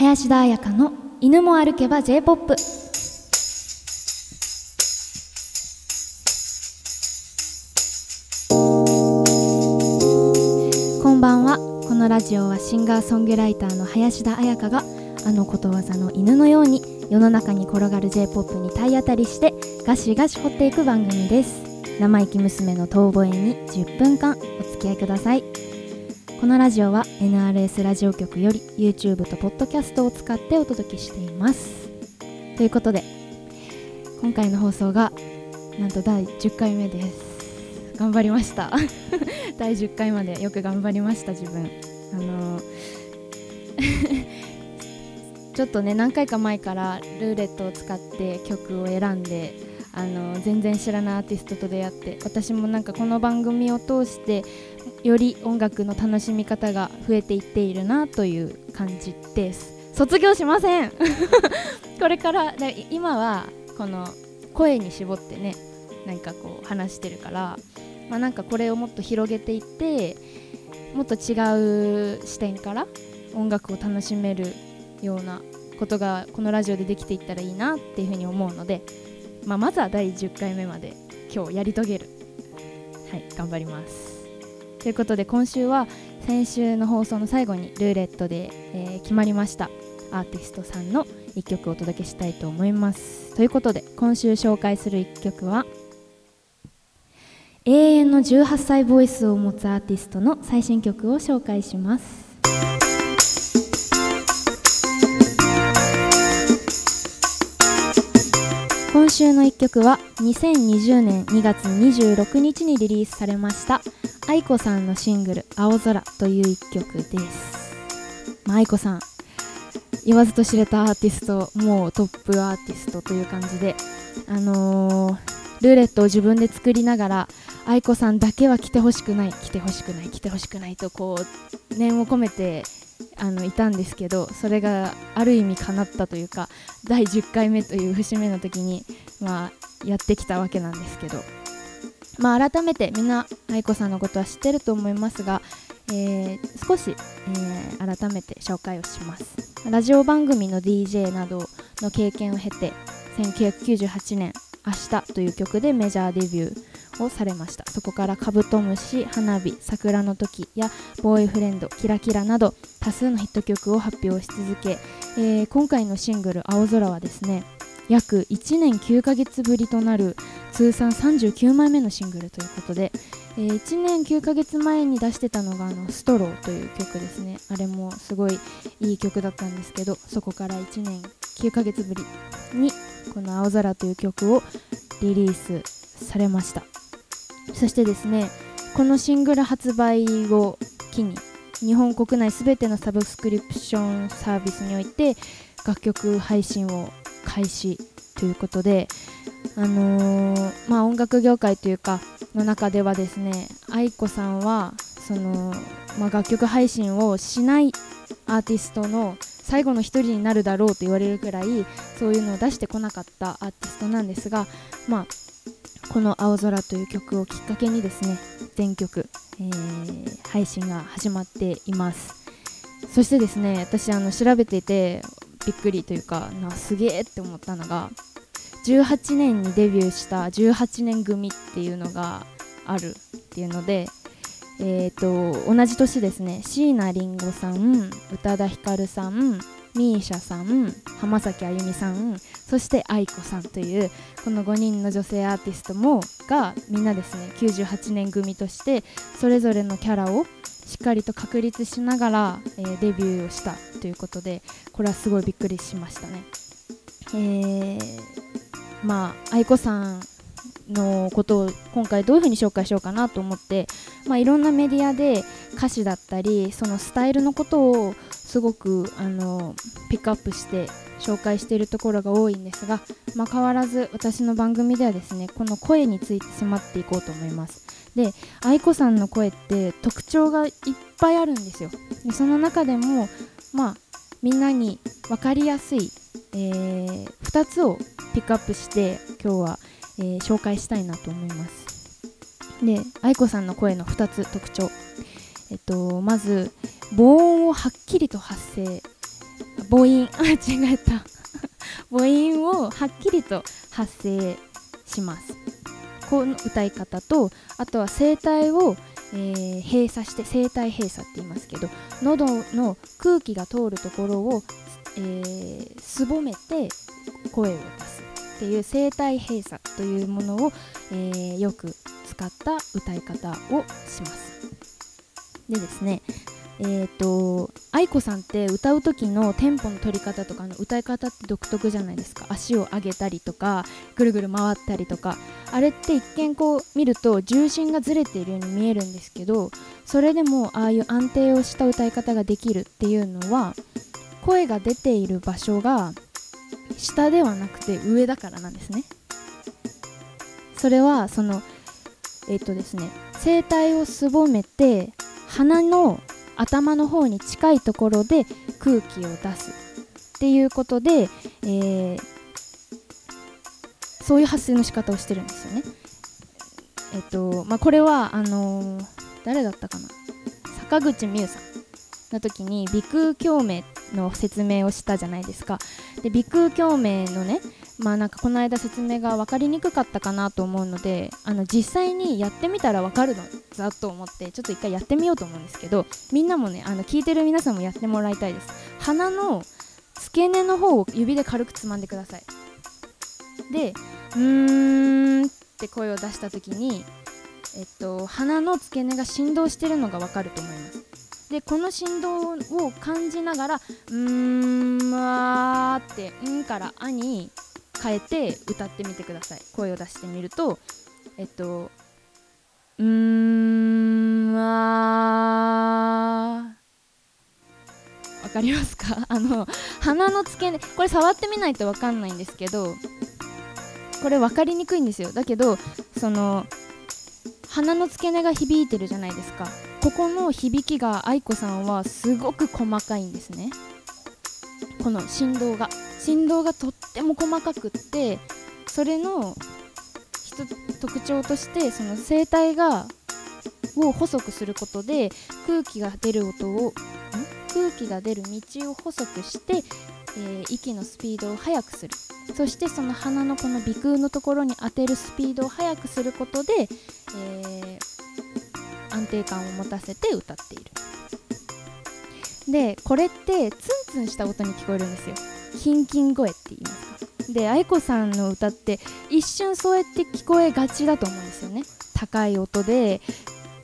林田彩香の犬も歩けば J-POP こんばんは。このラジオはシンガーソングライターの林田彩香があのことわざの犬のように世の中に転がる J-POP に体当たりしてガシガシ掘っていく番組です。生意気娘の遠吠えに10分間お付き合いください。このラジオは NRS ラジオ局より YouTube と Podcast を使ってお届けしています。ということで今回の放送がなんと第10回目です。頑張りました。第10回までよく頑張りました自分。あの ちょっとね何回か前からルーレットを使って曲を選んであの全然知らないアーティストと出会って私もなんかこの番組を通してより音楽の楽しみ方が増えていっているなという感じです。卒業しません。これから今はこの声に絞ってねなんかこう話してるから、まあ、なんかこれをもっと広げていってもっと違う視点から音楽を楽しめるようなことがこのラジオでできていったらいいなっていうふうに思うので、まあ、まずは第10回目まで今日やり遂げる。はい頑張ります。ということで今週は先週の放送の最後にルーレットで、えー、決まりました。アーティストさんの1曲をお届けしたいと思います。ということで今週紹介する1曲は永遠の18歳ボイスを持つアーティストの最新曲を紹介します。今週の1曲は2020年2月26日にリリースされました愛子さんのシングル「青空」という1曲です、まあ、愛子さん言わずと知れたアーティストもうトップアーティストという感じであのー、ルーレットを自分で作りながら愛子さんだけは来てほしくない来てほしくない来てほしくないとこう念を込めてあのいたんですけどそれがある意味叶ったというか第10回目という節目の時に、まあ、やってきたわけなんですけど、まあ、改めてみんな愛子さんのことは知ってると思いますが、えー、少し、えー、改めて紹介をします。ラジオ番組の DJ などの経験を経て1998年「明日」という曲でメジャーデビューをされました。そこからカブトムシ花火桜の時やボーイフレンドキラキラなど多数のヒット曲を発表し続け、えー、今回のシングル「青空」はですね約1年9ヶ月ぶりとなる通算39枚目のシングルということで、えー、1年9ヶ月前に出してたのがあの「ストロー」という曲ですね。あれもすごいいい曲だったんですけどそこから1年9ヶ月ぶりにこの「青空」という曲をリリースされました。そしてですねこのシングル発売を機に日本国内すべてのサブスクリプションサービスにおいて楽曲配信を開始ということで、あのー、まあ、音楽業界というかの中ではですね aiko さんはその、まあ、楽曲配信をしないアーティストの最後の一人になるだろうと言われるくらいそういうのを出してこなかったアーティストなんですが、まあ、この「青空」という曲をきっかけにですね全曲、えー、配信が始まっています。そしてですね私あの調べていてびっくりというかなすげえって思ったのが18年にデビューした18年組っていうのがあるっていうのでえーと、同じ年ですね椎名林檎さん宇多田ヒカルさん misia さん浜崎あゆみさんそして愛子さんというこの5人の女性アーティストもがみんなですね98年組としてそれぞれのキャラをしっかりと確立しながら、えー、デビューをしたということでこれはすごいびっくりしましたね。えー、まあ愛子さんのことを今回どういうふうに紹介しようかなと思って、まあ、いろんなメディアで歌詞だったりそのスタイルのことをすごくあのピックアップして紹介しているところが多いんですが、まあ、変わらず私の番組ではですねこの声について迫っていこうと思います。で愛子さんの声って特徴がいっぱいあるんですよ。でその中でもまあみんなに分かりやすい、えー、2つをピックアップして今日は、えー、紹介したいなと思います。で愛子さんの声の2つ特徴。えっとまず防音をはっきりと発声。母音 あ違えた。母音をはっきりと発声します。この歌い方とあとは声帯を、えー、閉鎖して声帯閉鎖って言いますけど喉の空気が通るところを、えー、すぼめて声を出す。っていう声帯閉鎖というものを、えー、よく使った歌い方をします。でですねえーと、愛子さんって歌う時のテンポの取り方とかの歌い方って独特じゃないですか。足を上げたりとかぐるぐる回ったりとか。あれって一見こう見ると重心がずれているように見えるんですけどそれでもああいう安定をした歌い方ができるっていうのは声が出ている場所が下ではなくて上だからなんですねそれはそのえっ、とですね声帯をすぼめて鼻の頭の方に近いところで空気を出すっていうことで、えー、そういう発声の仕方をしてるんですよね。えっとまあ、これはあの、誰だったかな？坂口美優さんの時に鼻腔共鳴っの説明をしたじゃないですか。で鼻腔共鳴のねまあなんかこの間説明が分かりにくかったかなと思うのであの実際にやってみたら分かるのだと思ってちょっと一回やってみようと思うんですけどみんなもねあの聞いてる皆さんもやってもらいたいです。鼻の付け根の方を指で軽くつまんでください。でうーんって声を出した時にえっと鼻の付け根が振動してるのが分かると思います。でこの振動を感じながらうーんわーって「ん」から「あ」に変えて歌ってみてください。声を出してみるとえっとうーんわわかりますか？あの鼻の付け根これ触ってみないと分かんないんですけどこれ分かりにくいんですよ。だけどその鼻の付け根が響いてるじゃないですか。ここの響きが愛子さんはすごく細かいんですね。この振動が。振動がとっても細かくってそれの特徴としてその声帯がを細くすることで空気が出る音を空気が出る道を細くして、えー、息のスピードを速くする。そしてその鼻のこの鼻腔のところに当てるスピードを速くすることで、えー、安定感を持たせて歌っている。でこれってツンツンした音に聞こえるんですよ。キンキン声って言いますか。で愛子さんの歌って一瞬そうやって聞こえがちだと思うんですよね。高い音で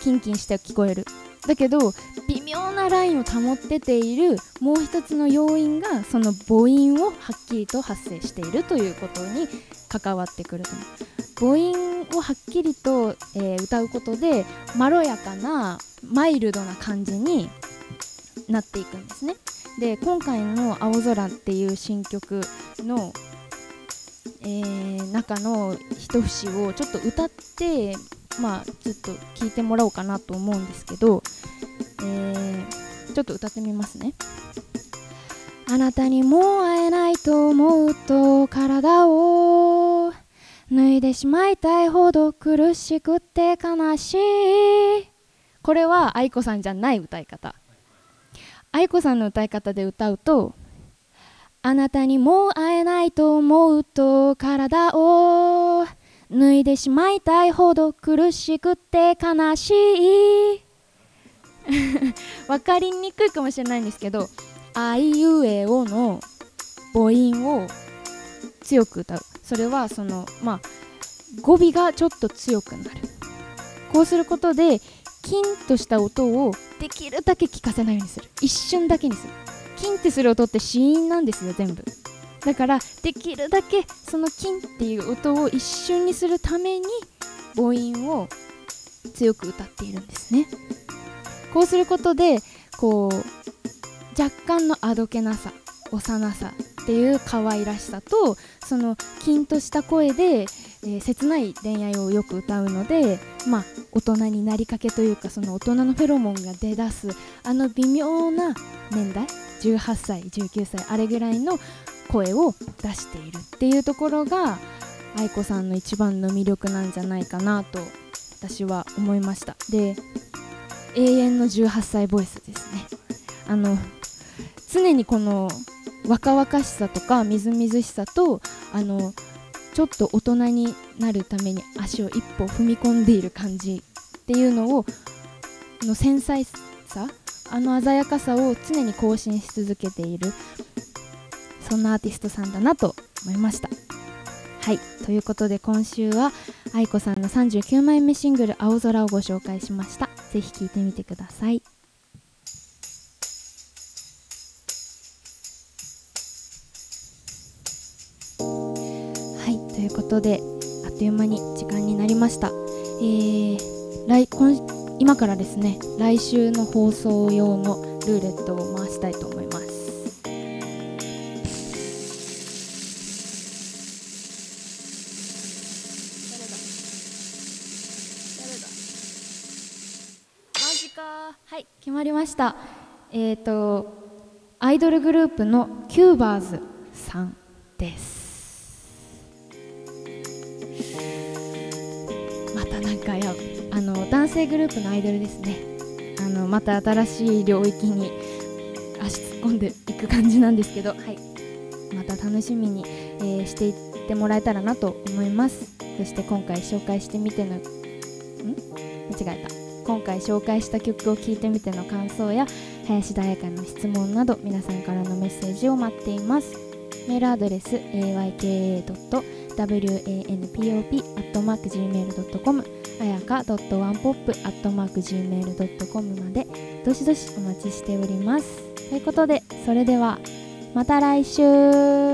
キンキンして聞こえる。だけど微妙なラインを保ってているもう一つの要因がその母音をはっきりと発生しているということに関わってくると思う。母音をはっきりと、えー、歌うことでまろやかなマイルドな感じになっていくんですね。で今回の「青空」っていう新曲の、えー、中の一節をちょっと歌ってまあちょっと聞いてもらおうかなと思うんですけど、えー、ちょっと歌ってみますね。あなたにもう会えないと思うと体を脱いでしまいたいほど苦しくて悲しい。これは愛子さんじゃない歌い方。愛子さんの歌い方で歌うとあなたにもう会えないと思うと体を脱いでしまいたいほど苦しくて悲しい。分かりにくいかもしれないんですけど「あいうえお」の母音を強く歌うそれはそのまあ語尾がちょっと強くなる。こうすることでキンとした音をできるだけ聞かせないようにする。一瞬だけにする。キンってする音って子音なんですよ全部。だからできるだけそのキンっていう音を一瞬にするために母音を強く歌っているんですね。こうすることでこう若干のあどけなさ幼さっていう可愛らしさとそのキンとした声でえー、切ない恋愛をよく歌うので、まあ、大人になりかけというかその大人のフェロモンが出だすあの微妙な年代18歳19歳あれぐらいの声を出しているっていうところが愛子さんの一番の魅力なんじゃないかなと私は思いました。で永遠の18歳ボイスですね。あの常にこの若々しさとかみずみずしさとあのちょっと大人になるために足を一歩踏み込んでいる感じっていうのをの繊細さあの鮮やかさを常に更新し続けているそんなアーティストさんだなと思いました。はい。ということで今週は愛子さんの39枚目シングル「青空」をご紹介しました。ぜひ聴いてみてください。いということであっという間に時間になりました、えー、来今今からですね来週の放送用のルーレットを回したいと思います。マジか。はい決まりました。えっ、ー、とアイドルグループの CUBERSさんです。なんかやあの男性グループのアイドルですね。あのまた新しい領域に足突っ込んでいく感じなんですけど、はい、また楽しみに、えー、していってもらえたらなと思います。そして今回紹介してみてのん？間違えた。今回紹介した曲を聴いてみての感想や林田彩香の質問など皆さんからのメッセージを待っています。メールアドレス wanpop.gmail.com あやか .onepop.gmail.com までどしどしお待ちしております。ということでそれではまた来週。